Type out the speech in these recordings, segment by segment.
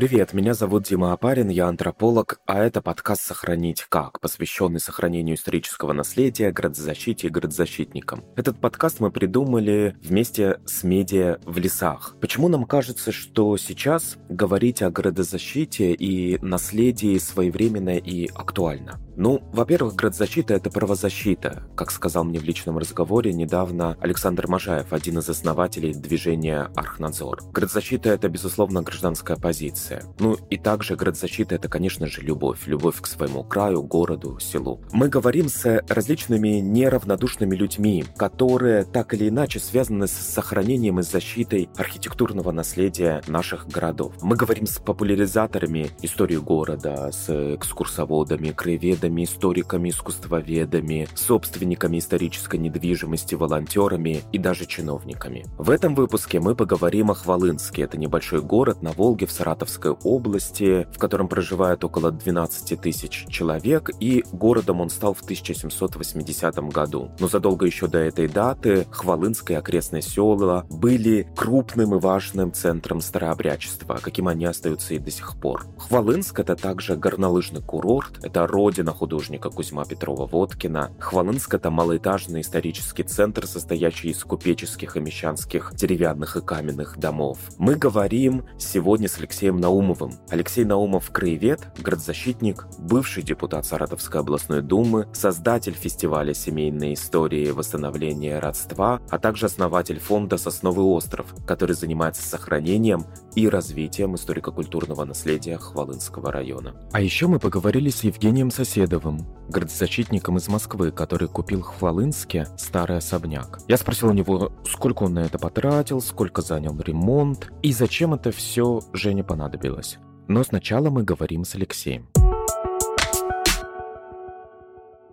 Привет, меня зовут Дима Апарин, я антрополог, а это подкаст «Сохранить как», посвященный сохранению исторического наследия, градозащите и градозащитникам. Этот подкаст мы придумали вместе с медиа в лесах. Почему нам кажется, что сейчас говорить о градозащите и наследии своевременно и актуально? Ну, во-первых, градзащита – это правозащита, как сказал мне в личном разговоре недавно Александр Можаев, один из основателей движения «Архнадзор». Градзащита – это, безусловно, гражданская позиция. Ну и также градзащита – это, конечно же, любовь. Любовь к своему краю, городу, селу. Мы говорим с различными неравнодушными людьми, которые так или иначе связаны с сохранением и защитой архитектурного наследия наших городов. Мы говорим с популяризаторами истории города, с экскурсоводами, краеведами, артистами, историками, искусствоведами, собственниками исторической недвижимости, волонтерами и даже чиновниками. В этом выпуске мы поговорим о Хвалынске. Это небольшой город на Волге в Саратовской области, в котором проживает около 12 тысяч человек, и городом он стал в 1780 году. Но задолго еще до этой даты Хвалынское окрестные села были крупным и важным центром старообрядчества, каким они остаются и до сих пор. Хвалынск – это также горнолыжный курорт, это родина художника Кузьма Петрова-Водкина. Хвалынск – это малоэтажный исторический центр, состоящий из купеческих и мещанских деревянных и каменных домов. Мы говорим сегодня с Алексеем Наумовым. Алексей Наумов – краевед, градозащитник, бывший депутат Саратовской областной думы, создатель фестиваля семейной истории и восстановления родства, а также основатель фонда «Сосновый остров», который занимается сохранением и развитием историко-культурного наследия Хвалынского района. А еще мы поговорили с Евгением Соседом, Демидовым, градозащитником из Москвы, который купил в Хвалынске старый особняк. Я спросил у него, сколько он на это потратил, сколько занял ремонт и зачем это все Жене понадобилось. Но сначала мы говорим с Алексеем.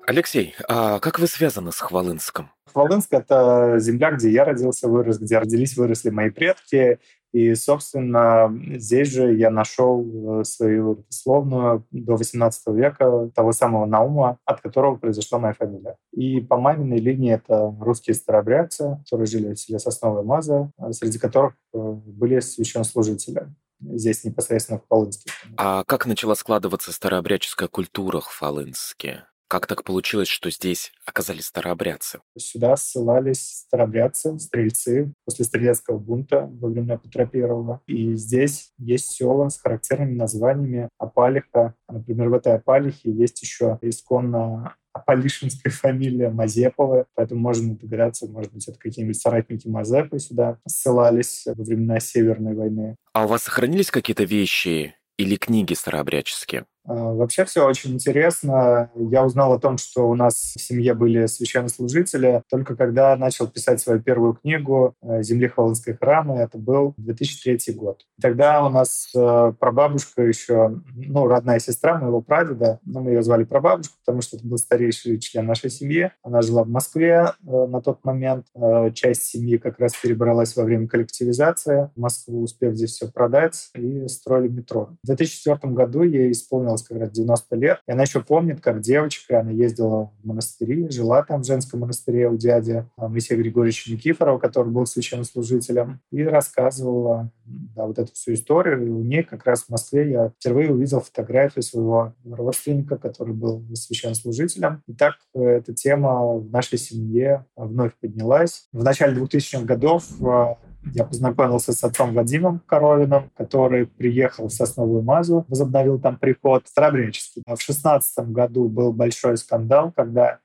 Алексей, а как вы связаны с Хвалынском? Хвалынск — это земля, где я родился, вырос, где родились, выросли мои предки. И, собственно, здесь же я нашел э, свою словную до XVIII века того самого Наума, от которого произошла моя фамилия. И по маминой линии это русские старообрядцы, которые жили в селе Сосновая Маза, э, среди которых э, были священнослужители здесь непосредственно в Хвалынске. А как начала складываться старообрядческая культура в Хвалынске? Как так получилось, что здесь оказались старообрядцы? Сюда ссылались старообрядцы, стрельцы после стрелецкого бунта во времена Петра Первого. И здесь есть села с характерными названиями Апалиха. Например, в этой Апалихе есть еще исконно Аполишинская фамилия Мазепова, поэтому можно догадаться, может быть, это какие-нибудь соратники Мазепы сюда ссылались во времена Северной войны. А у вас сохранились какие-то вещи или книги старообрядческие? А, вообще все очень интересно. Я узнал о том, что у нас в семье были священнослужители, только когда начал писать свою первую книгу э, «Земли Хвалынской храмы». Это был 2003 год. Тогда у нас э, прабабушка еще, ну, родная сестра моего прадеда, ну, мы ее звали прабабушка, потому что это был старейший член нашей семьи. Она жила в Москве э, на тот момент. Часть семьи как раз перебралась во время коллективизации в Москву, успев здесь все продать, и строили метро. В 2004 году ей исполнилось исполнилось как раз 90 лет. И она еще помнит, как девочка, она ездила в монастыри, жила там в женском монастыре у дяди Моисея Григорьевича Никифорова, который был священнослужителем, и рассказывала да, вот эту всю историю. И у ней как раз в Москве я впервые увидел фотографию своего родственника, который был священнослужителем. И так э, эта тема в нашей семье вновь поднялась. В начале 2000-х годов э, я познакомился с отцом Вадимом Коровиным, который приехал в Сосновую Мазу, возобновил там приход старобреческий. В 16 году был большой скандал, когда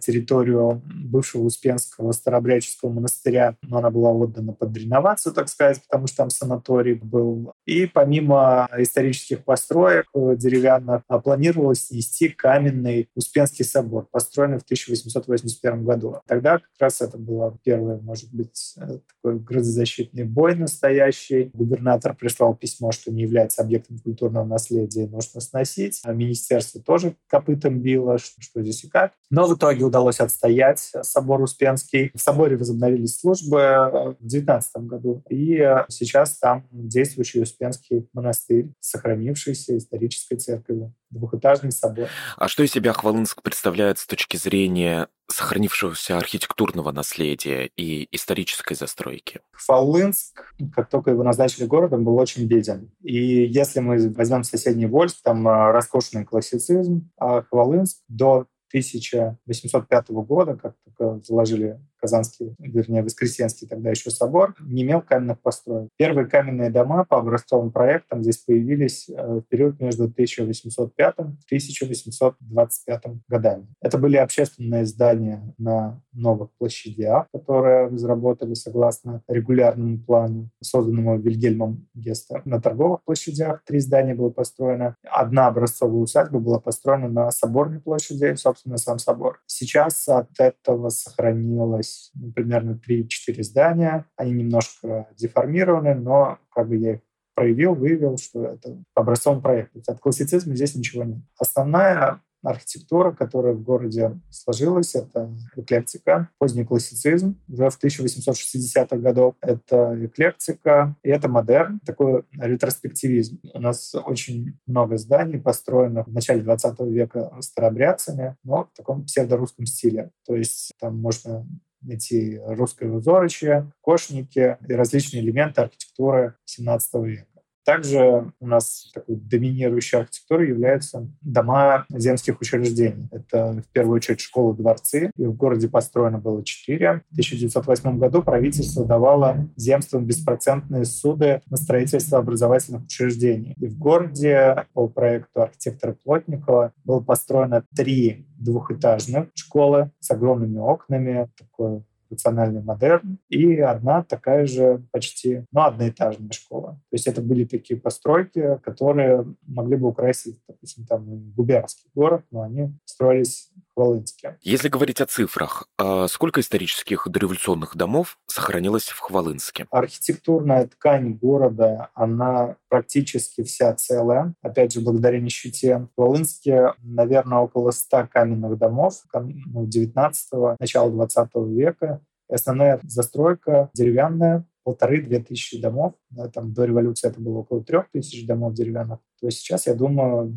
территорию бывшего Успенского старообрядческого монастыря, но она была отдана под реновацию, так сказать, потому что там санаторий был. И помимо исторических построек э, деревянных, а, планировалось снести каменный Успенский собор, построенный в 1881 году. Тогда как раз это было первое, может быть, э, такой градозащитный бой настоящий. Губернатор прислал письмо, что не является объектом культурного наследия, нужно сносить. А министерство тоже копытом било, что, что здесь и как. Но в итоге итоге удалось отстоять собор Успенский. В соборе возобновились службы в 19 году. И сейчас там действующий Успенский монастырь, сохранившийся исторической церковью двухэтажный собор. А что из себя Хвалынск представляет с точки зрения сохранившегося архитектурного наследия и исторической застройки? Хвалынск, как только его назначили городом, был очень беден. И если мы возьмем соседний Вольск, там а, роскошный классицизм, а Хвалынск до 1805 года, как только заложили Казанский, вернее, Воскресенский тогда еще собор, не имел каменных построек. Первые каменные дома по образцовым проектам здесь появились э, в период между 1805 и 1825 годами. Это были общественные здания на новых площадях, которые разработали согласно регулярному плану, созданному Вильгельмом Гестер. На торговых площадях три здания было построено. Одна образцовая усадьба была построена на Соборной площади, собственно, сам собор. Сейчас от этого сохранилось осталось ну, примерно 3-4 здания. Они немножко деформированы, но как бы я их проявил, выявил, что это образцовый проект. От классицизма здесь ничего нет. Основная архитектура, которая в городе сложилась, это эклектика, поздний классицизм уже в 1860-х годах. Это эклектика и это модерн, такой ретроспективизм. У нас очень много зданий, построенных в начале 20 века старообрядцами, но в таком псевдорусском стиле. То есть там можно эти русское узорочье, кошники и различные элементы архитектуры XVII века. Также у нас такой доминирующей архитектурой являются дома земских учреждений. Это в первую очередь школы, дворцы. И в городе построено было четыре. В 1908 году правительство давало земствам беспроцентные суды на строительство образовательных учреждений. И в городе по проекту архитектора Плотникова было построено три двухэтажных школы с огромными окнами, такое национальный модерн, и одна такая же почти, ну, одноэтажная школа. То есть это были такие постройки, которые могли бы украсить, допустим, там губернский город, но они строились Хвалынске. Если говорить о цифрах, а сколько исторических дореволюционных домов сохранилось в Хвалынске? Архитектурная ткань города, она практически вся целая. Опять же, благодаря нищете. В Хвалынске, наверное, около 100 каменных домов ну, 19-го, начала 20 века. И основная застройка деревянная, полторы-две тысячи домов. Да, там до революции это было около трех тысяч домов деревянных. То есть сейчас, я думаю,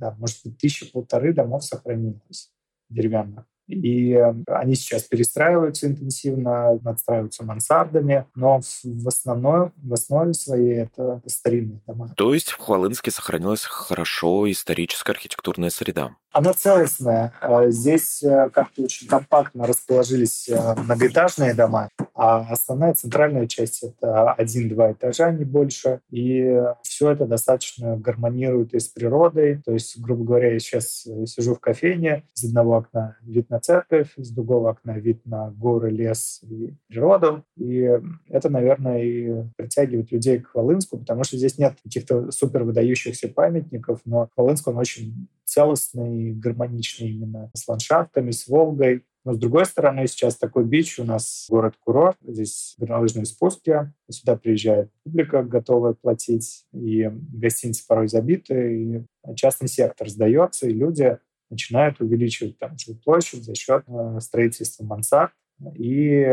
да, может быть, тысячи полторы домов сохранилось деревянных. И э, они сейчас перестраиваются интенсивно, надстраиваются мансардами, но в основном, в основе своей это старинные дома. То есть в Хвалынске сохранилась хорошо историческая архитектурная среда? Она целостная. Э, здесь э, как-то очень компактно расположились многоэтажные дома, а основная центральная часть — это один-два этажа, не больше. И все это достаточно гармонирует и с природой. То есть, грубо говоря, я сейчас сижу в кофейне, из одного окна вид на церковь, с другого окна вид на горы, лес и природу. И это, наверное, и притягивает людей к Хвалынску, потому что здесь нет каких-то супер выдающихся памятников, но Хвалынск, он очень целостный, гармоничный именно с ландшафтами, с Волгой. Но с другой стороны, сейчас такой бич у нас город-курорт, здесь горнолыжные спуски, сюда приезжает публика, готовая платить, и гостиницы порой забиты, и частный сектор сдается, и люди начинают увеличивать там жилплощадь за счет э, строительства мансард. И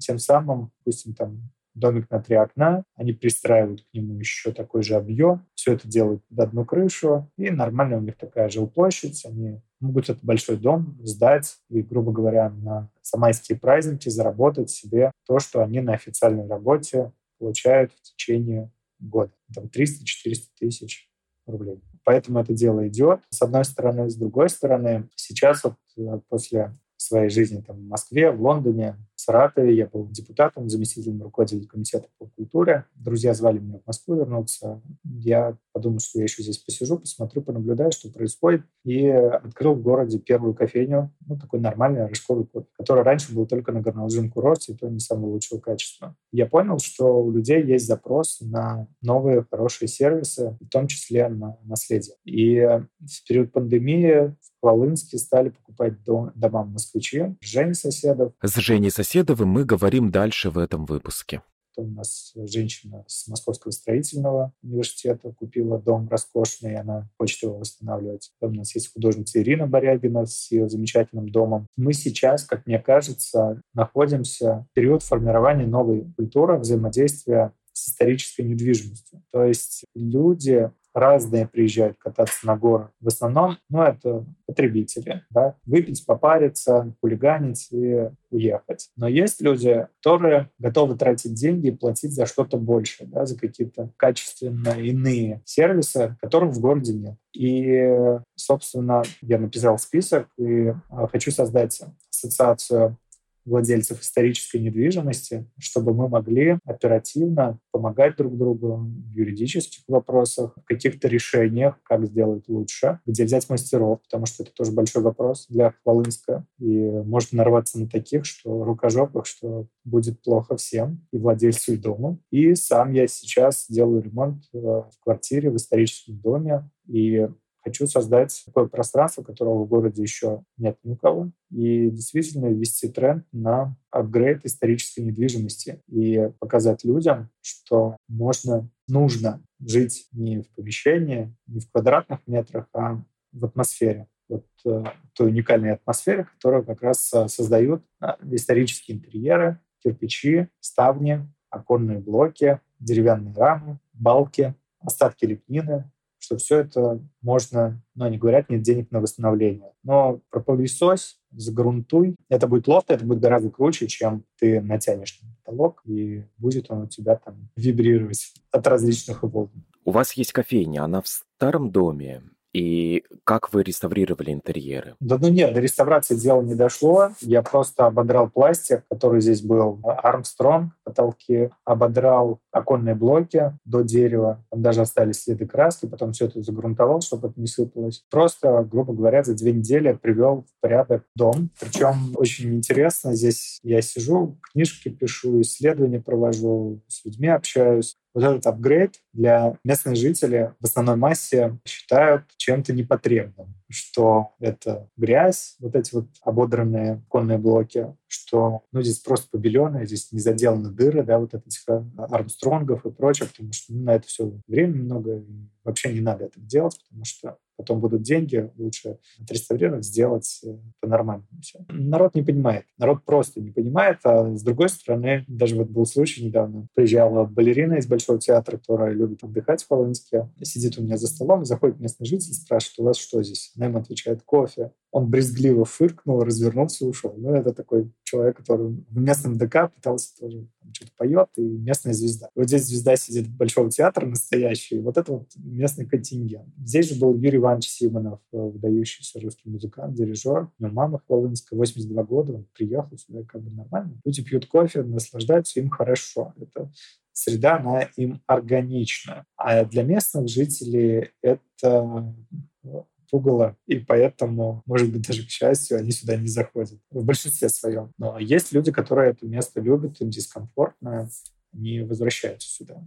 тем самым, допустим, там домик на три окна, они пристраивают к нему еще такой же объем, все это делают под одну крышу, и нормально у них такая жилплощадь, они могут этот большой дом сдать и, грубо говоря, на самайские праздники заработать себе то, что они на официальной работе получают в течение года. Там 300-400 тысяч рублей. Поэтому это дело идет. С одной стороны. С другой стороны, сейчас вот э, после своей жизни там, в Москве, в Лондоне, Саратове. Я был депутатом, заместителем руководителя комитета по культуре. Друзья звали меня в Москву вернуться. Я подумал, что я еще здесь посижу, посмотрю, понаблюдаю, что происходит. И открыл в городе первую кофейню, ну, такой нормальный рожковый кофе, который раньше был только на горнолыжном курорте, и то не самого лучшего качества. Я понял, что у людей есть запрос на новые хорошие сервисы, в том числе на наследие. И в период пандемии Волынске стали покупать дом, дома москвичи, Жени Соседов. С Женей Соседовым мы говорим дальше в этом выпуске. Потом у нас женщина с Московского строительного университета купила дом роскошный, и она хочет его восстанавливать. Потом у нас есть художница Ирина Борягина с ее замечательным домом. Мы сейчас, как мне кажется, находимся в период формирования новой культуры взаимодействия с исторической недвижимостью. То есть люди разные приезжают кататься на горы. В основном, ну, это потребители, да, выпить, попариться, хулиганить и уехать. Но есть люди, которые готовы тратить деньги и платить за что-то большее, да, за какие-то качественно иные сервисы, которых в городе нет. И, собственно, я написал список и а, хочу создать ассоциацию владельцев исторической недвижимости, чтобы мы могли оперативно помогать друг другу в юридических вопросах, в каких-то решениях, как сделать лучше, где взять мастеров, потому что это тоже большой вопрос для Хвалынска. И можно нарваться на таких, что рукожопых, что будет плохо всем, и владельцу, и дому. И сам я сейчас делаю ремонт э, в квартире в историческом доме, и Хочу создать такое пространство, которого в городе еще нет ни у кого, и действительно ввести тренд на апгрейд исторической недвижимости и показать людям, что можно, нужно жить не в помещении, не в квадратных метрах, а в атмосфере. Вот э, той уникальной атмосфере, которую как раз э, создают э, исторические интерьеры, кирпичи, ставни, оконные блоки, деревянные рамы, балки, остатки лепнины, что все это можно, ну, они говорят, нет денег на восстановление. Но пропылесось, загрунтуй. Это будет лофт, это будет гораздо круче, чем ты натянешь на потолок, и будет он у тебя там вибрировать от различных волн. У вас есть кофейня, она в старом доме и как вы реставрировали интерьеры? Да ну нет, до реставрации дело не дошло. Я просто ободрал пластик, который здесь был. Армстронг, потолки. Ободрал оконные блоки до дерева. Там даже остались следы краски. Потом все это загрунтовал, чтобы это не сыпалось. Просто, грубо говоря, за две недели привел в порядок дом. Причем очень интересно. Здесь я сижу, книжки пишу, исследования провожу, с людьми общаюсь вот этот апгрейд для местных жителей в основной массе считают чем-то непотребным, что это грязь, вот эти вот ободранные конные блоки, что ну, здесь просто побеленные, здесь не заделаны дыры, да, вот этих э, армстронгов и прочее, потому что ну, на это все время много, и вообще не надо это делать, потому что потом будут деньги, лучше отреставрировать, сделать э, по-нормальному все. Народ не понимает. Народ просто не понимает, а с другой стороны, даже вот был случай недавно, приезжала балерина из Большого театра, которая любит отдыхать в Полонске, сидит у меня за столом, заходит местный житель, спрашивает, у вас что здесь? Она ему отвечает, кофе. Он брезгливо фыркнул, развернулся и ушел. Ну, это такой человек, который в местном ДК пытался тоже что-то поет, и местная звезда. Вот здесь звезда сидит Большого театра настоящий, вот это вот местный контингент. Здесь же был Юрий Иванович Симонов, э, выдающийся русский музыкант, дирижер. Него мама Хвалынская, 82 года, он приехал сюда как бы нормально. Люди пьют кофе, наслаждаются, им хорошо. Это среда, она им органична. А для местных жителей это пугало, и поэтому, может быть, даже к счастью, они сюда не заходят в большинстве своем. Но есть люди, которые это место любят, им дискомфортно, они возвращаются сюда.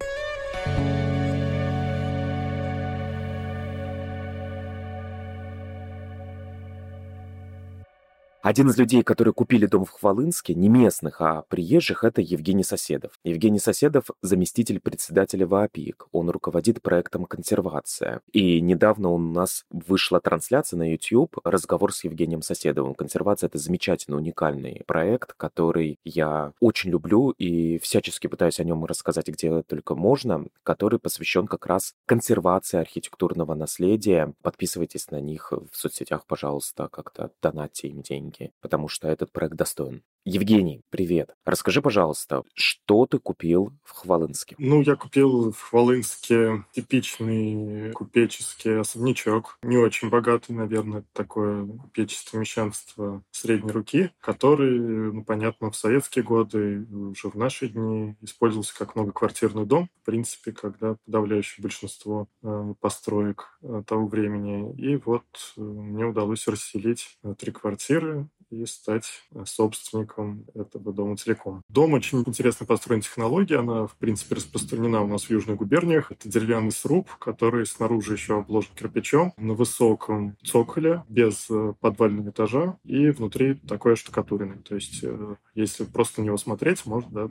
Один из людей, которые купили дом в Хвалынске, не местных, а приезжих, это Евгений Соседов. Евгений Соседов – заместитель председателя ВАПИК. Он руководит проектом «Консервация». И недавно у нас вышла трансляция на YouTube, разговор с Евгением Соседовым. «Консервация» — это замечательный, уникальный проект, который я очень люблю и всячески пытаюсь о нем рассказать, где только можно, который посвящен как раз консервации архитектурного наследия. Подписывайтесь на них в соцсетях, пожалуйста, как-то донатьте им деньги деньги, потому что этот проект достоин. Евгений, привет. Расскажи, пожалуйста, что ты купил в Хвалынске? Ну, я купил в Хвалынске типичный купеческий особнячок. Не очень богатый, наверное, такое купечество мещанство средней руки, который, ну, понятно, в советские годы, уже в наши дни использовался как многоквартирный дом. В принципе, когда подавляющее большинство э, построек э, того времени. И вот э, мне удалось расселить э, три квартиры и стать собственником этого дома целиком. Дом очень интересно построен технология, она, в принципе, распространена у нас в южных губерниях. Это деревянный сруб, который снаружи еще обложен кирпичом на высоком цоколе, без э, подвального этажа, и внутри такой штукатуренный. То есть, э, если просто на него смотреть, можно да,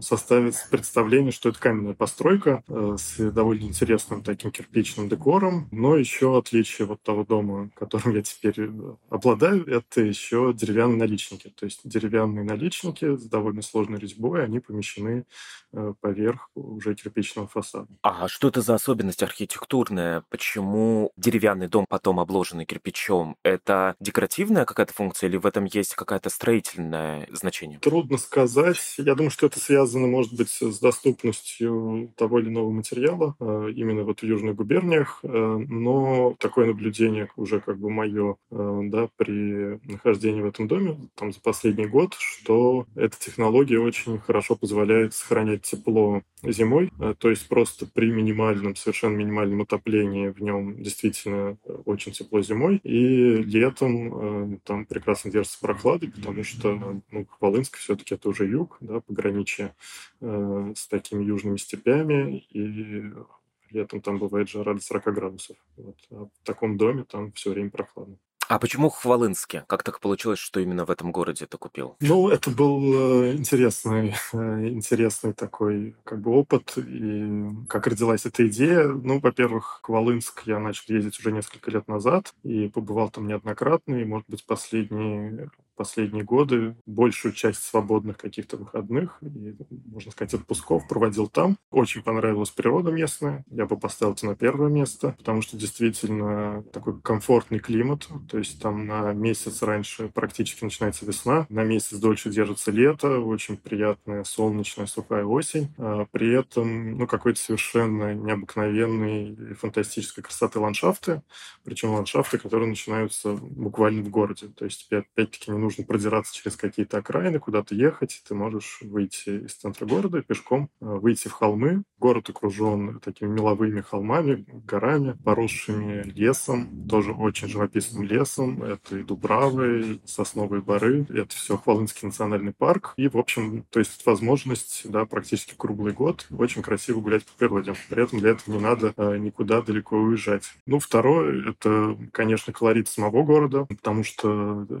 составить представление, что это каменная постройка э, с довольно интересным таким кирпичным декором, но еще отличие вот того дома, которым я теперь обладаю, это еще деревянные наличники. То есть деревянные наличники с довольно сложной резьбой, они помещены поверх уже кирпичного фасада. А что это за особенность архитектурная? Почему деревянный дом потом обложенный кирпичом? Это декоративная какая-то функция или в этом есть какое-то строительное значение? Трудно сказать. Я думаю, что это связано, может быть, с доступностью того или иного материала э, именно вот в южных губерниях, э, но такое наблюдение уже как бы мое э, да, при нахождении в этом доме там за последний год, что эта технология очень хорошо позволяет сохранять тепло зимой, то есть просто при минимальном, совершенно минимальном отоплении в нем действительно очень тепло зимой, и летом там прекрасно держится прохладой, потому что ну, Хвалынск все-таки это уже юг, да, пограничье э, с такими южными степями, и летом там бывает жара до 40 градусов. Вот. А в таком доме там все время прохладно. А почему Хвалынске? Как так получилось, что именно в этом городе ты купил? Ну, это был э, интересный, э, интересный такой как бы опыт. И как родилась эта идея? Ну, во-первых, Хвалынск я начал ездить уже несколько лет назад и побывал там неоднократно. И, может быть, последние последние годы большую часть свободных каких-то выходных и, можно сказать, отпусков проводил там. Очень понравилась природа местная. Я бы поставил это на первое место, потому что действительно такой комфортный климат. То есть там на месяц раньше практически начинается весна, на месяц дольше держится лето, очень приятная солнечная сухая осень. А при этом, ну, какой-то совершенно необыкновенный и фантастической красоты ландшафты, причем ландшафты, которые начинаются буквально в городе. То есть, опять-таки, не нужно нужно продираться через какие-то окраины, куда-то ехать, ты можешь выйти из центра города пешком, э, выйти в холмы. Город окружен такими меловыми холмами, горами, поросшими лесом, тоже очень живописным лесом. Это и Дубравы, и Сосновые Бары, это все Хвалынский национальный парк. И, в общем, то есть возможность да, практически круглый год очень красиво гулять по природе. При этом для этого не надо э, никуда далеко уезжать. Ну, второе, это, конечно, колорит самого города, потому что э,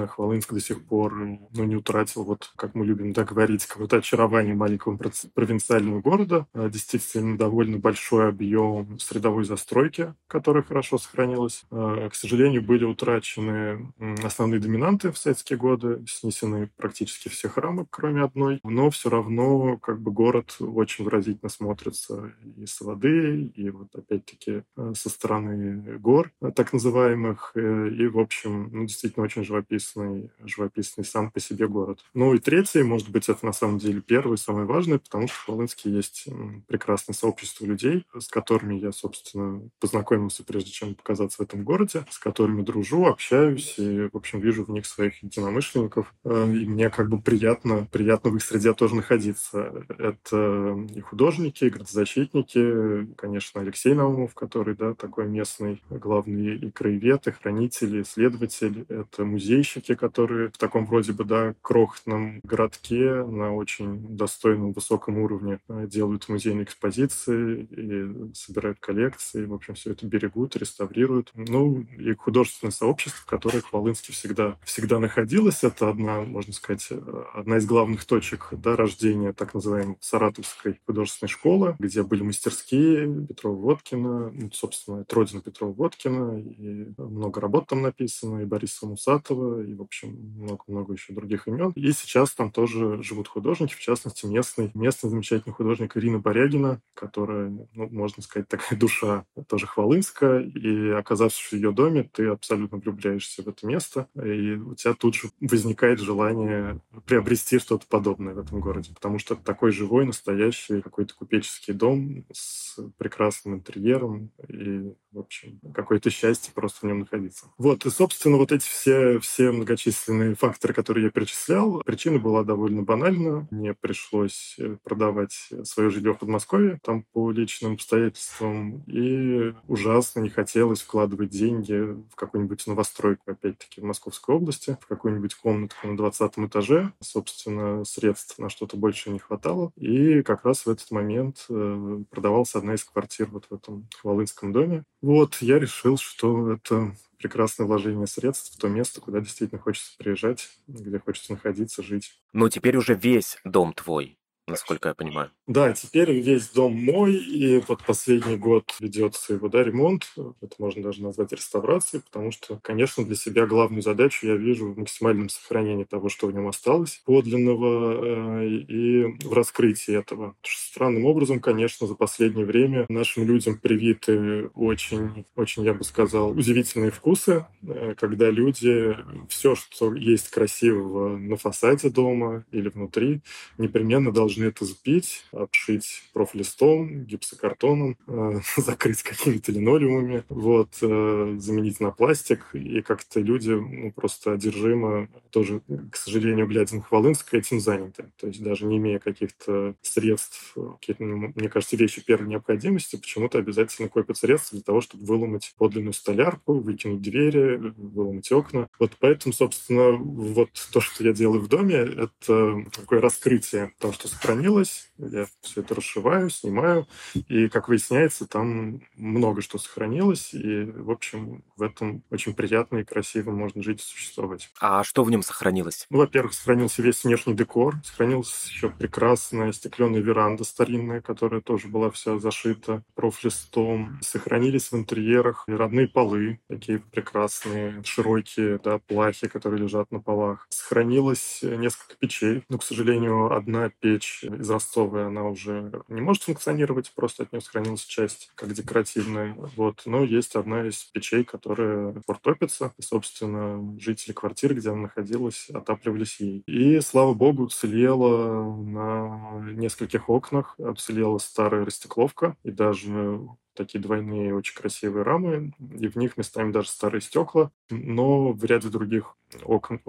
действительно Хвалынск до сих пор ну, не утратил, вот как мы любим так говорить, какое-то очарование маленького провинциального города. А, действительно, довольно большой объем средовой застройки, которая хорошо сохранилась. А, к сожалению, были утрачены основные доминанты в советские годы, снесены практически все храмы, кроме одной. Но все равно как бы город очень выразительно смотрится и с воды, и вот опять-таки а, со стороны гор, так называемых. Э, и, в общем, ну, действительно очень живописно живописный, живописный сам по себе город. Ну и третий, может быть, это на самом деле первый, самый важный, потому что в Хвалынске есть прекрасное сообщество людей, с которыми я, собственно, познакомился, прежде чем показаться в этом городе, с которыми дружу, общаюсь и, в общем, вижу в них своих единомышленников. Э, и мне как бы приятно, приятно в их среде тоже находиться. Это и художники, и градозащитники, конечно, Алексей Наумов, который, да, такой местный главный и краевед, и хранитель, и исследователь. Это музейщики, художники, которые в таком вроде бы, да, крохотном городке на очень достойном высоком уровне э, делают музейные экспозиции и собирают коллекции, в общем, все это берегут, реставрируют. Ну, и художественное сообщество, в которое Хвалынске всегда, всегда находилось. Это одна, можно сказать, э, одна из главных точек да, рождения так называемой Саратовской художественной школы, где были мастерские Петрова-Водкина, ну, собственно, это родина Петрова-Водкина, и много работ там написано, и Бориса Мусатова, и в общем, много-много еще других имен. И сейчас там тоже живут художники, в частности, местный, местный замечательный художник Ирина Борягина, которая, ну, можно сказать, такая душа тоже Хвалынска, и оказавшись в ее доме, ты абсолютно влюбляешься в это место, и у тебя тут же возникает желание приобрести что-то подобное в этом городе, потому что это такой живой, настоящий какой-то купеческий дом с прекрасным интерьером и, в общем, какое-то счастье просто в нем находиться. Вот, и, собственно, вот эти все, все многочисленные факторы, которые я перечислял, причина была довольно банальна. Мне пришлось э, продавать свое жилье в Подмосковье, там по личным обстоятельствам, и ужасно не хотелось вкладывать деньги в какую-нибудь новостройку, опять-таки, в Московской области, в какую-нибудь комнатку на 20 этаже. Собственно, средств на что-то больше не хватало. И как раз в этот момент э, продавалась одна из квартир вот в этом Хвалынском доме. Вот, я решил, что это прекрасное вложение средств в то место, куда действительно хочется приезжать, где хочется находиться, жить. Но теперь уже весь дом твой насколько я понимаю. Да, теперь весь дом мой, и вот последний год ведется его да, ремонт. Это можно даже назвать реставрацией, потому что, конечно, для себя главную задачу я вижу в максимальном сохранении того, что в нем осталось подлинного, э, и в раскрытии этого. Странным образом, конечно, за последнее время нашим людям привиты очень, очень, я бы сказал, удивительные вкусы, э, когда люди все, что есть красивого на фасаде дома или внутри, непременно должны должны это сбить, обшить профлистом, гипсокартоном, э, закрыть какими-то линолеумами, вот, э, заменить на пластик. И как-то люди ну, просто одержимо тоже, к сожалению, глядя на Хвалынск, этим заняты. То есть даже не имея каких-то средств, какие-то, ну, мне кажется, вещи первой необходимости, почему-то обязательно копят средства для того, чтобы выломать подлинную столярку, выкинуть двери, выломать окна. Вот поэтому, собственно, вот то, что я делаю в доме, это такое раскрытие того, что сохранилось. Я все это расшиваю, снимаю. И, как выясняется, там много что сохранилось. И, в общем, в этом очень приятно и красиво можно жить и существовать. А что в нем сохранилось? Ну, во-первых, сохранился весь внешний декор. Сохранилась еще прекрасная стеклянная веранда старинная, которая тоже была вся зашита профлистом. Сохранились в интерьерах родные полы, такие прекрасные, широкие, да, плахи, которые лежат на полах. Сохранилось несколько печей. Но, к сожалению, одна печь из Ростова, она уже не может функционировать, просто от нее сохранилась часть как декоративная. Вот. Но есть одна из печей, которая фортопится. И, собственно, жители квартиры, где она находилась, отапливались ей. И, слава богу, уцелела на нескольких окнах, уцелела старая растекловка, и даже такие двойные очень красивые рамы, и в них местами даже старые стекла, но в ряде других окон,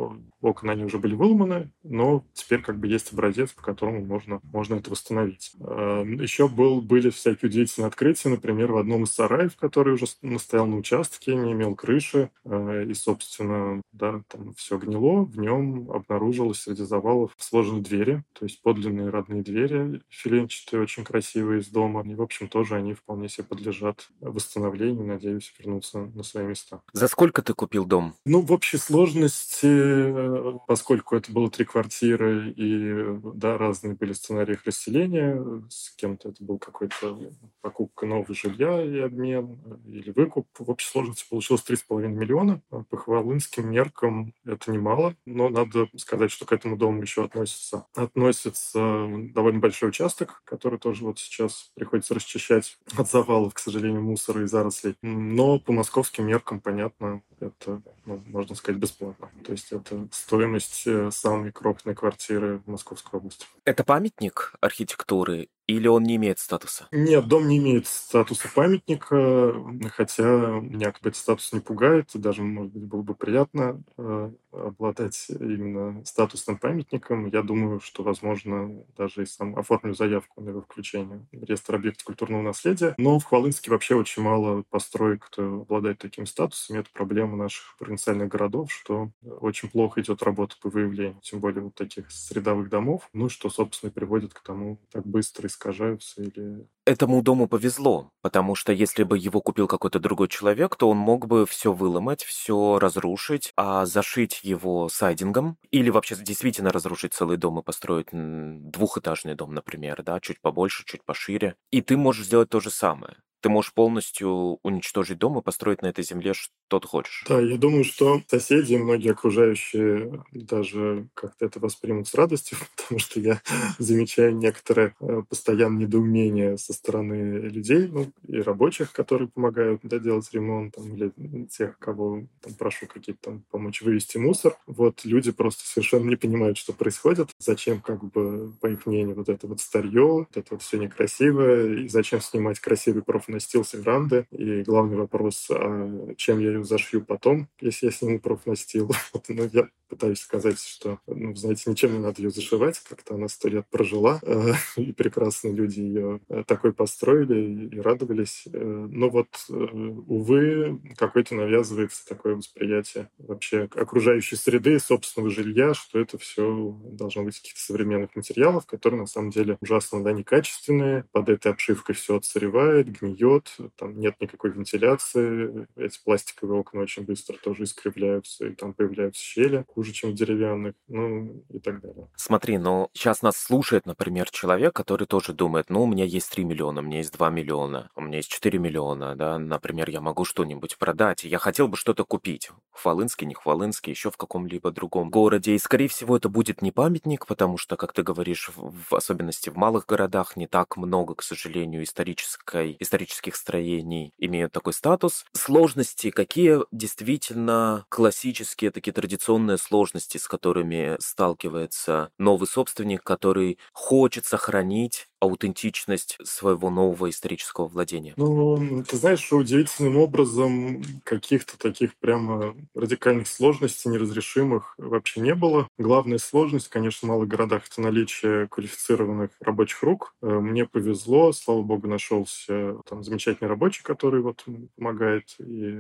окон они уже были выломаны, но теперь как бы есть образец, по которому можно, можно это восстановить. А, Еще был, были всякие удивительные открытия, например, в одном из сараев, который уже стоял на участке, не имел крыши, а, и, собственно, да, там все гнило, в нем обнаружилось среди завалов сложенные двери, то есть подлинные родные двери, филенчатые, очень красивые из дома, и, в общем, тоже они вполне себе подлежат восстановлению, надеюсь, вернуться на свои места. За сколько ты купил дом? Ну, в общей сложности, э, поскольку это было три квартиры и да, разные были сценарии их расселения, с кем-то это был какой-то покупка нового жилья и обмен, или выкуп. В общей сложности получилось 3,5 миллиона. По хвалынским меркам это немало, но надо сказать, что к этому дому еще относится, относится довольно большой участок, который тоже вот сейчас приходится расчищать от завалов, к сожалению, мусора и зарослей. Но по московским меркам, понятно, это, ну, можно сказать, бесплатно. То есть это стоимость э, самой крупной квартиры в Московской области. Это памятник архитектуры или он не имеет статуса? Нет, дом не имеет статуса памятника, хотя меня как бы этот статус не пугает, даже, может быть, было бы приятно э, обладать именно статусным памятником. Я думаю, что, возможно, даже и сам оформлю заявку на его включение в реестр объектов культурного наследия. Но в Хвалынске вообще очень мало построек, кто обладает таким статусом. И это проблема наших провинциальных городов, что очень плохо идет работа по выявлению, тем более вот таких средовых домов, ну, что, собственно, и приводит к тому, так быстро искажаются или Этому дому повезло, потому что если бы его купил какой-то другой человек, то он мог бы все выломать, все разрушить, а зашить его сайдингом или вообще действительно разрушить целый дом и построить двухэтажный дом, например, да, чуть побольше, чуть пошире. И ты можешь сделать то же самое. Ты можешь полностью уничтожить дом и построить на этой земле тот хочешь. Да, я думаю, что соседи многие окружающие даже как-то это воспримут с радостью, потому что я замечаю некоторое э, постоянное недоумение со стороны людей, ну, и рабочих, которые помогают да, делать ремонт, там, или тех, кого там, прошу какие-то там помочь вывести мусор. Вот люди просто совершенно не понимают, что происходит, зачем, как бы, по их мнению, вот это вот старье, вот это вот все некрасивое, и зачем снимать красивый профнастил с веранды. И главный вопрос, а чем я ее зашью потом, если я сниму профнастил. Вот, ну, я пытаюсь сказать, что, ну, знаете, ничем не надо ее зашивать, как-то она сто лет прожила, э, и прекрасно люди ее э, такой построили и радовались. Э, но вот, увы, какое-то навязывается такое восприятие вообще окружающей среды, собственного жилья, что это все должно быть каких-то современных материалов, которые на самом деле ужасно да, некачественные, под этой обшивкой все отсыревает, гниет, там нет никакой вентиляции, эти пластиковые окна очень быстро тоже искривляются, и там появляются щели хуже, чем в деревянных, ну и так далее. Смотри, ну сейчас нас слушает, например, человек, который тоже думает, ну у меня есть 3 миллиона, у меня есть 2 миллиона, у меня есть 4 миллиона, да, например, я могу что-нибудь продать, я хотел бы что-то купить. Хвалынский, не Хвалынский, еще в каком-либо другом городе. И, скорее всего, это будет не памятник, потому что, как ты говоришь, в особенности в малых городах не так много, к сожалению, исторической, исторических строений имеют такой статус. Сложности какие действительно классические, такие традиционные сложности, с которыми сталкивается новый собственник, который хочет сохранить аутентичность своего нового исторического владения? Ну, ты знаешь, что удивительным образом каких-то таких прямо радикальных сложностей неразрешимых вообще не было. Главная сложность, конечно, в малых городах — это наличие квалифицированных рабочих рук. Э, мне повезло, слава богу, нашелся там замечательный рабочий, который вот помогает и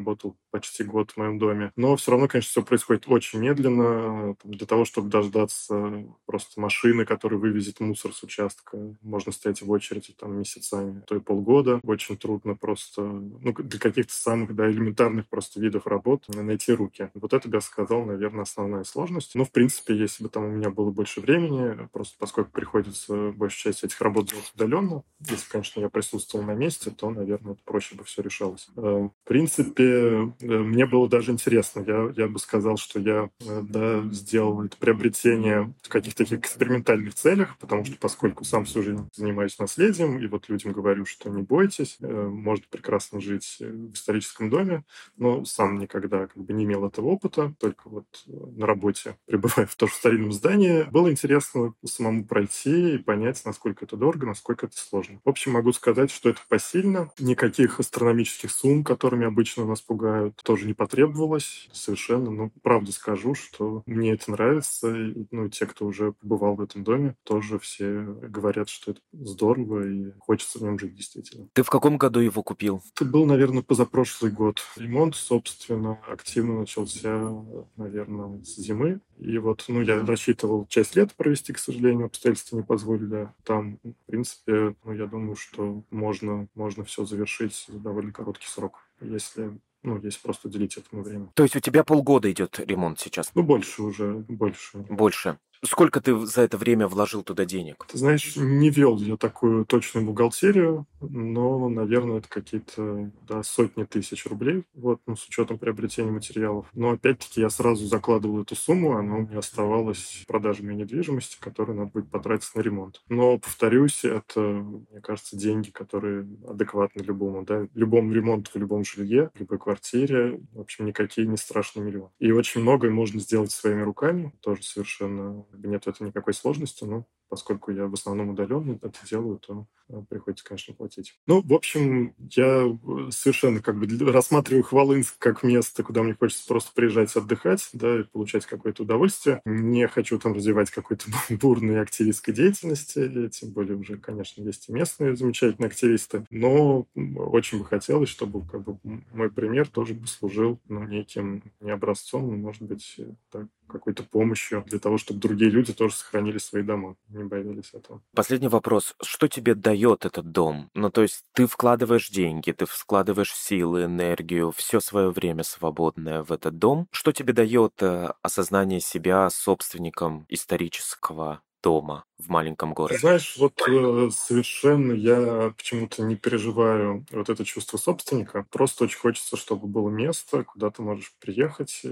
работал почти год в моем доме. Но все равно, конечно, все происходит очень медленно. Для того, чтобы дождаться просто машины, которая вывезет мусор с участка, можно стоять в очереди там месяцами, то и полгода. Очень трудно просто, ну, для каких-то самых, да, элементарных просто видов работ найти руки. Вот это, я сказал, наверное, основная сложность. Но, в принципе, если бы там у меня было больше времени, просто поскольку приходится большую часть этих работ делать удаленно, если, конечно, я присутствовал на месте, то, наверное, проще бы все решалось. Э, в принципе, э, мне было даже интересно. Я, я бы сказал, что я, э, да, сделал это приобретение в каких-то таких экспериментальных целях, потому что поскольку сам всю жизнь занимаюсь наследием, и вот людям говорю, что не бойтесь, э, можно прекрасно жить в историческом доме, но сам никогда как бы не имел этого опыта, только вот на работе, пребывая в тоже старинном здании, было интересно самому пройти и понять, насколько это дорого, насколько это сложно. В общем, могу сказать, что это посильно. Никаких астрономических сумм, которыми обычно нас пугают, тоже не потребовалось совершенно. Ну, правда скажу, что мне это нравится. И, ну, те, кто уже побывал в этом доме, тоже все говорят, что это здорово и хочется в нем жить действительно. Ты в каком году его купил? Это был, наверное, позапрошлый год. Ремонт, собственно, активно начался, наверное, с зимы. И вот, ну, я рассчитывал часть лета провести, к сожалению, обстоятельства не позволили. Там, в принципе, ну, я думаю, что можно, можно все завершить за довольно короткий срок, если ну, если просто уделить этому время. То есть у тебя полгода идет ремонт сейчас? Ну, больше уже, больше. Больше. Сколько ты за это время вложил туда денег? Ты знаешь, не вел я такую точную бухгалтерию, но, наверное, это какие-то да, сотни тысяч рублей, вот, ну, с учетом приобретения материалов. Но, опять-таки, я сразу закладывал эту сумму, она у меня оставалась продажами недвижимости, которую надо будет потратить на ремонт. Но, повторюсь, это, мне кажется, деньги, которые адекватны любому, да, любому ремонту в любом жилье, в любой квартире, в общем, никакие не страшные миллионы. И очень многое можно сделать своими руками, тоже совершенно нет в этом никакой сложности, но поскольку я в основном удаленно это делаю, то э, приходится, конечно, платить. Ну, в общем, я э, совершенно как бы рассматриваю Хвалынск как место, куда мне хочется просто приезжать отдыхать, да, и получать какое-то удовольствие. Не хочу там развивать какой-то бурной активистской деятельности, тем более уже, конечно, есть и местные замечательные активисты, но очень бы хотелось, чтобы как бы мой пример тоже бы служил ну, неким не образцом, но, может быть, так, какой-то помощью для того, чтобы другие люди тоже сохранили свои дома, не боялись этого. Последний вопрос. Что тебе дает этот дом? Ну, то есть ты вкладываешь деньги, ты вкладываешь силы, энергию, все свое время свободное в этот дом. Что тебе дает э, осознание себя собственником исторического дома в маленьком городе? Знаешь, вот э, совершенно я почему-то не переживаю вот это чувство собственника. Просто очень хочется, чтобы было место, куда ты можешь приехать,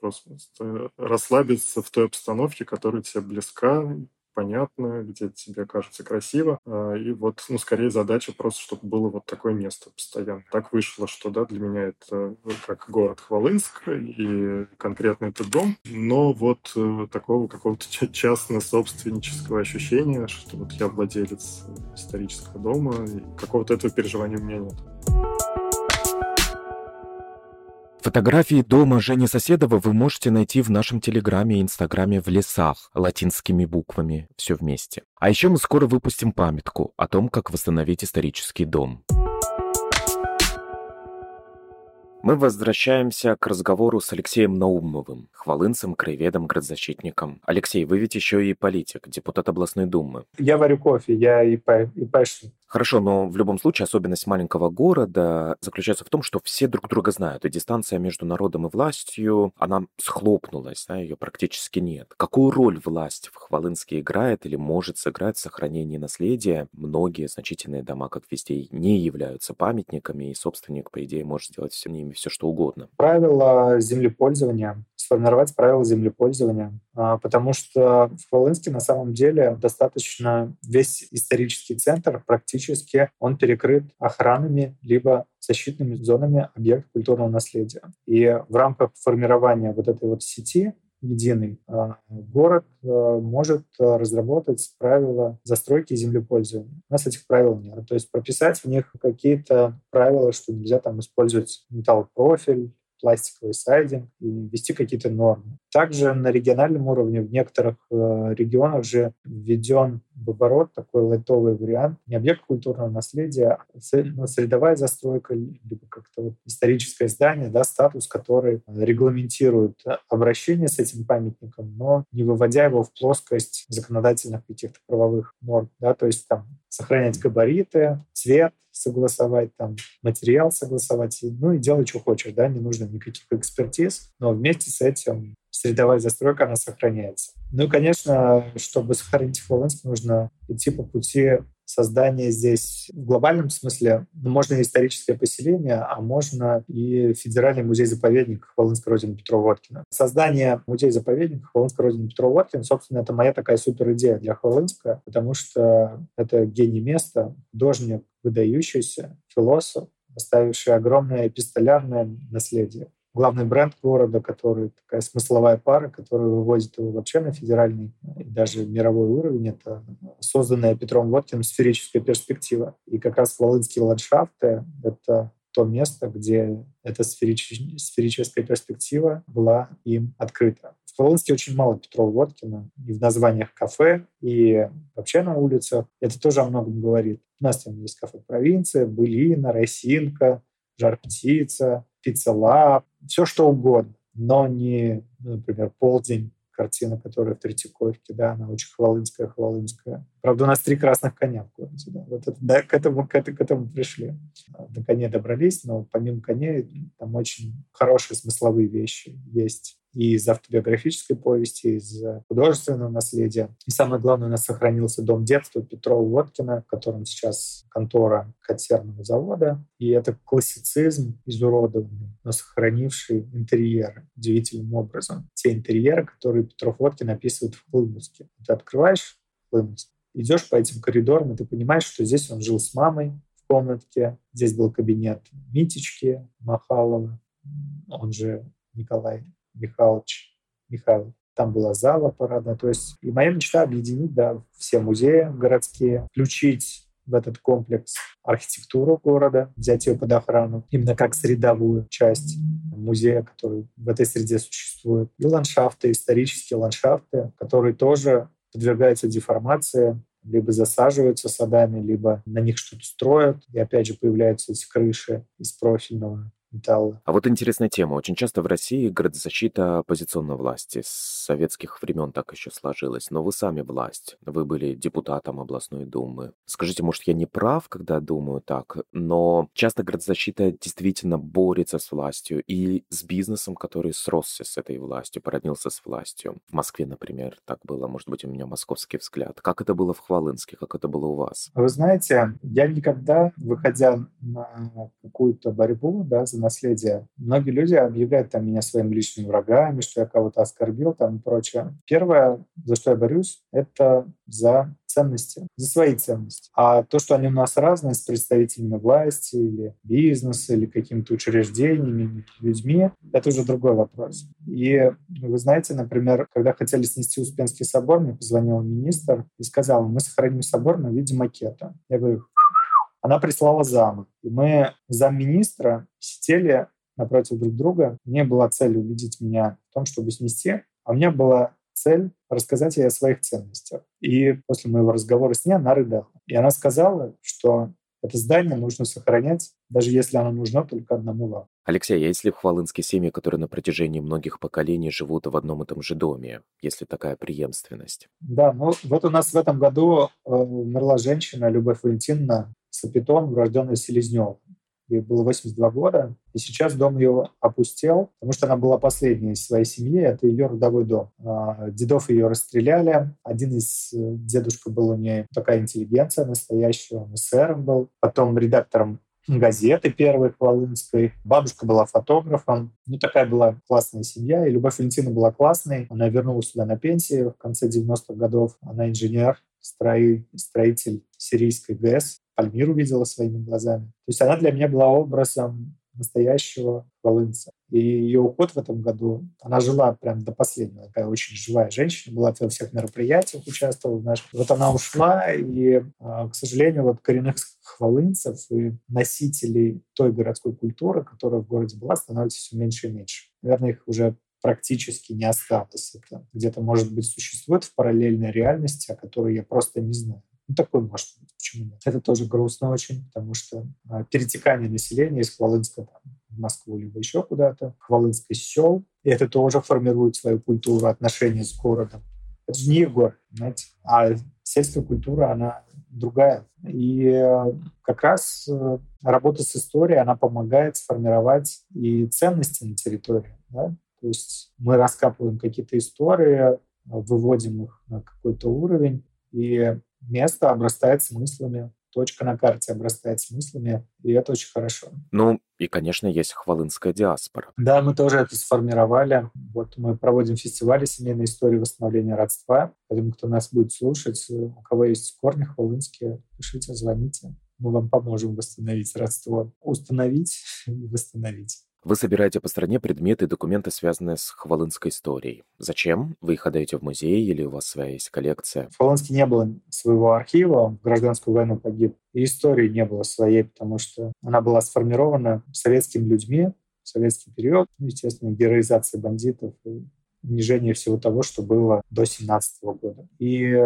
просто расслабиться в той обстановке, которая тебе близка, понятно, где тебе кажется красиво. А, и вот, ну, скорее задача просто, чтобы было вот такое место постоянно. Так вышло, что, да, для меня это ну, как город Хвалынск и конкретно этот дом, но вот э, такого какого-то частно-собственнического ощущения, что вот я владелец исторического дома, какого-то этого переживания у меня нет. Фотографии дома Жени Соседова вы можете найти в нашем Телеграме и Инстаграме в лесах латинскими буквами, все вместе. А еще мы скоро выпустим памятку о том, как восстановить исторический дом. Мы возвращаемся к разговору с Алексеем Наумовым, хвалынцем, краеведом, градзащитником. Алексей, вы ведь еще и политик, депутат областной думы. Я варю кофе, я и, и пашник. Хорошо, но в любом случае особенность маленького города заключается в том, что все друг друга знают, и дистанция между народом и властью, она схлопнулась, да, ее практически нет. Какую роль власть в Хвалынске играет или может сыграть в сохранении наследия? Многие значительные дома, как везде, не являются памятниками, и собственник, по идее, может сделать с ними все, что угодно. Правила землепользования сформировать правила землепользования, а, потому что в Хвалынске на самом деле достаточно весь исторический центр практически он перекрыт охранами либо защитными зонами объектов культурного наследия. И в рамках формирования вот этой вот сети единый, а, город а, может разработать правила застройки и землепользования. У нас этих правил нет. То есть прописать в них какие-то правила, что нельзя там использовать металлопрофиль, пластиковый сайдинг и ввести какие-то нормы. Также на региональном уровне в некоторых э, регионах же введен в оборот такой лайтовый вариант не объект культурного наследия, а ну, средовая застройка, либо как-то вот историческое здание, да, статус, который регламентирует обращение с этим памятником, но не выводя его в плоскость законодательных каких-то правовых норм. Да, то есть там сохранять габариты, цвет, согласовать, там, материал согласовать, ну и делай, что хочешь, да, не нужно никаких экспертиз, но вместе с этим средовая застройка, она сохраняется. Ну и, конечно, чтобы сохранить Хвалынск, нужно идти по пути создания здесь в глобальном смысле, ну, можно и историческое поселение, а можно и федеральный музей-заповедник Хвалынской родины Петрова Воткина. Создание музея-заповедника Хвалынской родины Петрова Воткина, собственно, это моя такая супер идея для Хвалынска, потому что это гений места, художник, выдающийся философ, оставивший огромное эпистолярное наследие главный бренд города, который такая смысловая пара, которая выводит его вообще на федеральный и даже мировой уровень. Это созданная Петром Водкиным сферическая перспектива. И как раз Волынские ландшафты — это то место, где эта сферич... сферическая перспектива была им открыта. В Волынске очень мало Петрова Водкина и в названиях кафе, и вообще на улицах. Это тоже о многом говорит. У нас там есть кафе «Провинция», «Былина», «Росинка», «Жар-птица», «Пицца все что угодно, но не, например, «Полдень», картина, которая в Третьяковке, да, она очень хвалынская, хвалынская. Правда, у нас три красных коня в городе, да. Вот это, да, к этому, к, этому, к этому пришли. На коне добрались, но помимо коней там очень хорошие смысловые вещи есть и из автобиографической повести, из художественного наследия. И самое главное, у нас сохранился дом детства Петрова-Водкина, в котором сейчас контора консервного завода. И это классицизм изуродованный, но сохранивший интерьеры удивительным образом. Те интерьеры, которые Петров-Водкин описывает в Клымовске. Ты открываешь Клымовск, идешь по этим коридорам, и ты понимаешь, что здесь он жил с мамой в комнатке, здесь был кабинет Митечки Махалова, он же Николай Михайлович Михайлов. Там была зала парадная. То есть и моя мечта объединить да, все музеи городские, включить в этот комплекс архитектуру города, взять ее под охрану, именно как средовую часть музея, который в этой среде существует, и ландшафты, исторические ландшафты, которые тоже подвергаются деформации, либо засаживаются садами, либо на них что-то строят, и опять же появляются эти крыши из профильного металла. А вот интересная тема. Очень часто в России градозащита оппозиционной власти. С советских времен так еще сложилось. Но вы сами власть. Вы были депутатом областной думы. Скажите, может, я не прав, когда думаю так, но часто градозащита действительно борется с властью и с бизнесом, который сросся с этой властью, породнился с властью. В Москве, например, так было. Может быть, у меня московский взгляд. Как это было в Хвалынске? Как это было у вас? Вы знаете, я никогда, выходя на какую-то борьбу да, за наследие, многие люди объявляют там меня своими личными врагами, что я кого-то оскорбил там и прочее. Первое, за что я борюсь, это за ценности, за свои ценности. А то, что они у нас разные с представителями власти или бизнеса, или какими-то учреждениями, людьми, это уже другой вопрос. И вы знаете, например, когда хотели снести Успенский собор, мне позвонил министр и сказал, мы сохраним собор на виде макета. Я говорю, она прислала зама. И мы замминистра сидели напротив друг друга. Мне была цель убедить меня в том, чтобы снести, а у меня была цель рассказать ей о своих ценностях. И после моего разговора с ней она рыдала. И она сказала, что это здание нужно сохранять, даже если оно нужно только одному вам. Алексей, а если в Хвалынске семьи, которые на протяжении многих поколений живут в одном и том же доме, если такая преемственность? Да, ну вот у нас в этом году э, умерла женщина Любовь Валентиновна Сапитон, урожденная Селезнева. Ей было 82 года, и сейчас дом ее опустел, потому что она была последней из своей семьи, это ее родовой дом. А, дедов ее расстреляли, один из э, дедушка был у нее такая интеллигенция настоящая, он эсером был, потом редактором газеты первой Хвалынской. Бабушка была фотографом. Ну, такая была классная семья. И Любовь Валентина была классной. Она вернулась сюда на пенсию в конце 90-х годов. Она инженер, строитель сирийской ГЭС. Пальмиру видела своими глазами. То есть она для меня была образом настоящего волынца. И ее уход в этом году, она жила прям до последнего. Такая очень живая женщина, была во всех мероприятиях, участвовала наших. Вот она ушла, и, а, к сожалению, вот коренных хвалынцев и носителей той городской культуры, которая в городе была, становится все меньше и меньше. Наверное, их уже практически не осталось. Это где-то, может быть, существует в параллельной реальности, о которой я просто не знаю. Ну, такой может быть. Почему нет? Это тоже грустно очень, потому что а, перетекание населения из Хвалынска там, в Москву либо еще куда-то, Хвалынск сел, и это тоже формирует свою культуру, отношения с городом. Это же не город, знаете. А сельская культура, она другая. И э, как раз э, работа с историей, она помогает сформировать и ценности на территории. Да? То есть мы раскапываем какие-то истории, выводим их на какой-то уровень, и место обрастает смыслами, точка на карте обрастает смыслами, и это очень хорошо. Ну, и, конечно, есть хвалынская диаспора. Да, мы тоже это сформировали. Вот мы проводим фестивали семейной истории восстановления родства. Поэтому, кто нас будет слушать, у кого есть корни хвалынские, пишите, звоните. Мы вам поможем восстановить родство. Установить и восстановить. Вы собираете по стране предметы и документы, связанные с хвалынской историей. Зачем? Вы их отдаете в музей или у вас своя есть коллекция? В Хвалынске не было своего архива, он в гражданскую войну погиб. И истории не было своей, потому что она была сформирована советскими людьми в советский период. Ну, естественно, героизация бандитов унижение всего того, что было до 17 года. И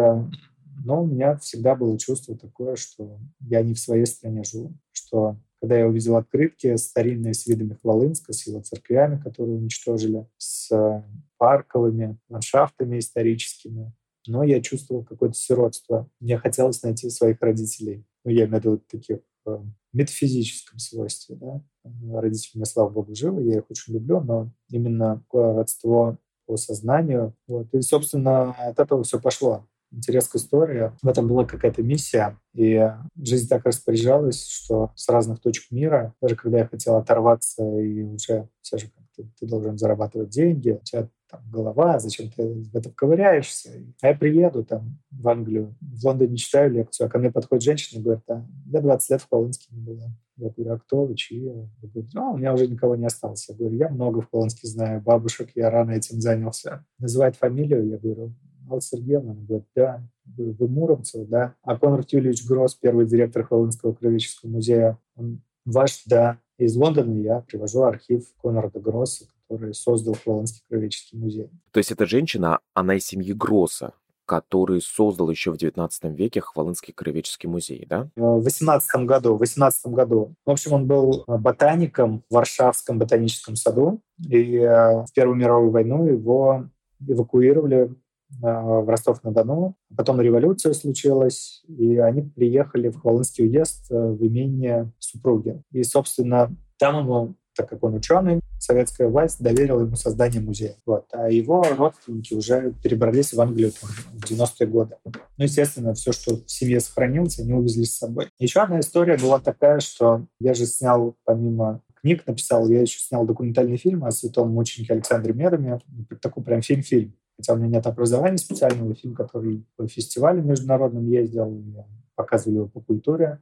но у меня всегда было чувство такое, что я не в своей стране живу, что когда я увидел открытки старинные с видами Хвалынска, с его церквями, которые уничтожили, с э, парковыми ландшафтами историческими, но я чувствовал какое-то сиротство. Мне хотелось найти своих родителей. Ну, я имею в виду таких в э, метафизическом свойстве. Да? Родители меня, слава богу, живы, я их очень люблю, но именно такое родство по сознанию. Вот. И, собственно, от этого все пошло интерес к истории. В этом была какая-то миссия. И жизнь так распоряжалась, что с разных точек мира, даже когда я хотел оторваться и уже все же как-то ты должен зарабатывать деньги, у тебя там голова, зачем ты в этом ковыряешься? А я приеду там в Англию, в Лондоне читаю лекцию, а ко мне подходит женщина и говорит, а, я 20 лет в Колынске не была. Я говорю, а кто вы, чьи? Я говорю, а, у меня уже никого не осталось. Я говорю, я много в Колынске знаю бабушек, я рано этим занялся. Называет фамилию, я говорю, Алла Сергеевна, она говорит, да. Вы Муромцев, да. А Конрад Юльевич Гросс, первый директор Холландского краеведческого музея, он ваш, да. Из Лондона я привожу архив Конрада Гросса, который создал Холландский краеведческий музей. То есть эта женщина, она из семьи Гросса, который создал еще в XIX веке Хвалынский краеведческий музей, да? В 18 году, в 18 году. В общем, он был ботаником в Варшавском ботаническом саду, и в Первую мировую войну его эвакуировали в Ростов-на-Дону. Потом революция случилась, и они приехали в Хвалынский уезд в имение супруги. И, собственно, там ему так как он ученый, советская власть доверила ему создание музея. Вот. А его родственники уже перебрались в Англию там, в 90-е годы. Ну, естественно, все, что в семье сохранилось, они увезли с собой. Еще одна история была такая, что я же снял, помимо книг написал, я еще снял документальный фильм о святом мученике Александре Медами. Такой прям фильм-фильм. Хотя у меня нет образования специального, фильм, который по фестивалю международным ездил, показывали его по культуре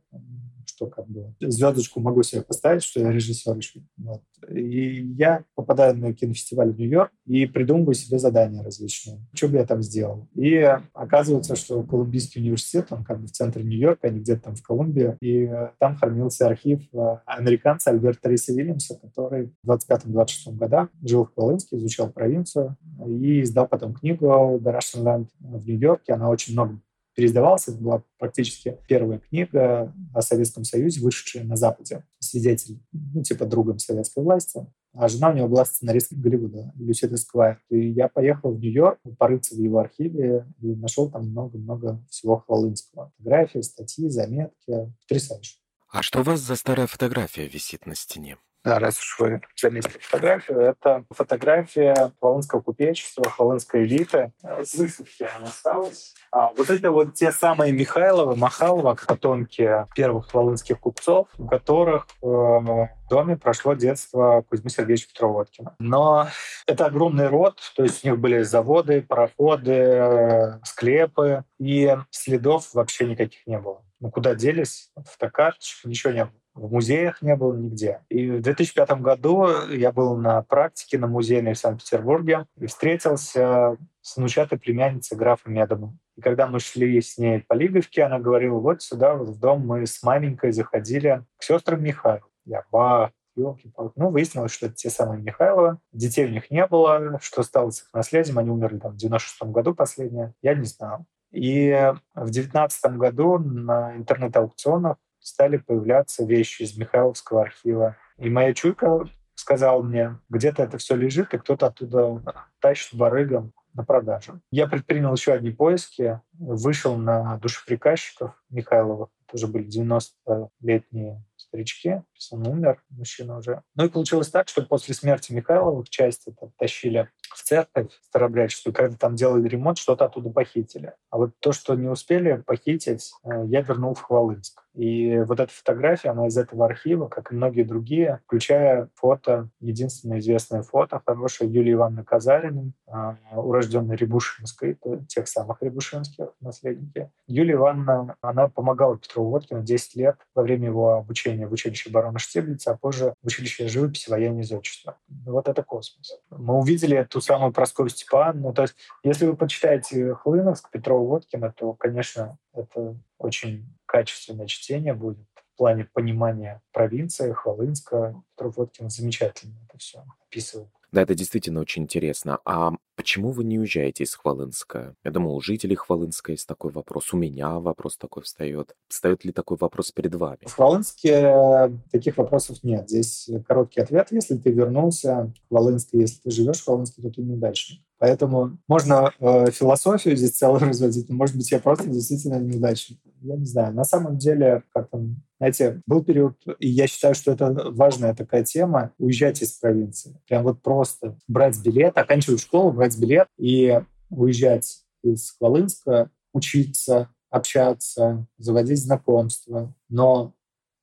что как бы звездочку могу себе поставить, что я режиссер. Вот. И я попадаю на кинофестиваль в Нью-Йорк и придумываю себе задания различные. Что бы я там сделал? И оказывается, что Колумбийский университет, он как бы в центре Нью-Йорка, а не где-то там в Колумбии, и там хранился архив э, американца Альберта Риса Вильямса, который в 25-26 годах жил в Колымске, изучал провинцию и издал потом книгу «The Russian Land» в Нью-Йорке. Она очень много переиздавалась. Это была практически первая книга о Советском Союзе, вышедшая на Западе. Свидетель, ну, типа другом советской власти. А жена у него была сценаристка Голливуда, Люсида Сквайр. И я поехал в Нью-Йорк порыться в его архиве и нашел там много-много всего хвалынского. Фотографии, статьи, заметки. Потрясающе. А что у вас за старая фотография висит на стене? Да, раз уж вы заметили фотографию, это фотография Волынского купечества, Волынской элиты. С она осталась. А вот это вот те самые Михайловы, Махалова, потомки первых волынских купцов, у которых э, в доме прошло детство Кузьмы Сергеевича Петроводкина. Но это огромный род, то есть у них были заводы, пароходы, склепы, и следов вообще никаких не было. Ну куда делись? Фотокарточек, ничего не было в музеях не было нигде. И в 2005 году я был на практике на музейной в Санкт-Петербурге и встретился с внучатой племянницей графа Медома. И когда мы шли с ней по Лиговке, она говорила, вот сюда, вот в дом мы с маменькой заходили к сестрам Михаил. Я, ба, елки Ну, выяснилось, что это те самые Михайловы. Детей у них не было. Что стало с их наследием? Они умерли там в 96 году последнее. Я не знал. И в 2019 году на интернет-аукционах стали появляться вещи из Михайловского архива. И моя чуйка сказала мне, где-то это все лежит, и кто-то оттуда тащит барыгам на продажу. Я предпринял еще одни поиски, вышел на душеприказчиков Михайловых, тоже были 90-летние старички, он умер, мужчина уже. Ну и получилось так, что после смерти Михайловых часть это тащили в церковь Старобрядческую, когда там делали ремонт, что-то оттуда похитили. А вот то, что не успели похитить, э, я вернул в Хвалынск. И вот эта фотография, она из этого архива, как и многие другие, включая фото, единственное известное фото, хорошее Юлии Ивановны Казариной, а, урожденной Рябушинской, тех самых Рябушинских наследники. Юлия Ивановна, она помогала Петру Водкину 10 лет во время его обучения в училище барона Штиглица, а позже в училище живописи, военной зодчества. Вот это космос. Мы увидели эту самую Прасковью Степановну. То есть, если вы почитаете Хлыновск, Петрова Водкина, то, конечно, это очень качественное чтение будет в плане понимания провинции, Хвалынска. Петров Водкин замечательно это все описывает. Да, это действительно очень интересно. А почему вы не уезжаете из Хвалынска? Я думаю, у жителей Хвалынска есть такой вопрос. У меня вопрос такой встает. Встает ли такой вопрос перед вами? В Хвалынске э, таких вопросов нет. Здесь короткий ответ. Если ты вернулся в Хвалынск, если ты живешь в Хвалынске, то ты неудачник. Поэтому можно э, философию здесь целую разводить, но, может быть, я просто действительно неудачник. Я не знаю. На самом деле, как там, знаете, был период, и я считаю, что это важная такая тема, уезжать из провинции. Прям вот просто брать билет, оканчивать школу, брать билет и уезжать из Хвалынска, учиться, общаться, заводить знакомства. Но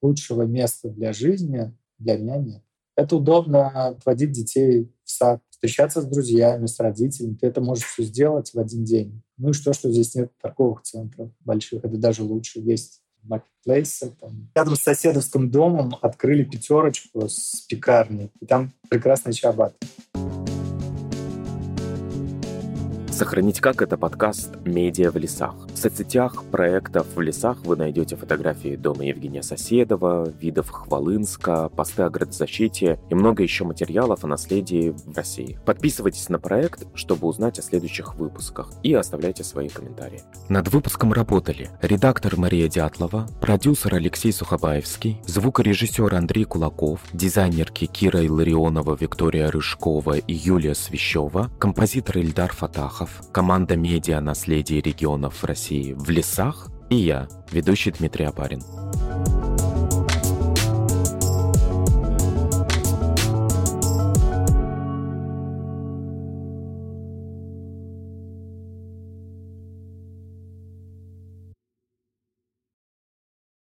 лучшего места для жизни для меня нет. Это удобно отводить детей в сад, встречаться с друзьями, с родителями. Ты это можешь все сделать в один день. Ну и что, что здесь нет торговых центров больших. Это даже лучше. Есть маркетплейсы. Там. Рядом с соседовским домом открыли пятерочку с пекарней. И там прекрасный чабат. «Сохранить как» — это подкаст «Медиа в лесах». Соцсетях проектов в лесах вы найдете фотографии дома Евгения Соседова, видов Хвалынска, посты о градозащите и много еще материалов о наследии в России. Подписывайтесь на проект, чтобы узнать о следующих выпусках и оставляйте свои комментарии. Над выпуском работали редактор Мария Дятлова, продюсер Алексей Сухобаевский, звукорежиссер Андрей Кулаков, дизайнерки Кира Илларионова, Виктория Рыжкова и Юлия Свящева, композитор Ильдар Фатахов, команда медиа «Наследие регионов России в лесах» и я, ведущий Дмитрий Апарин.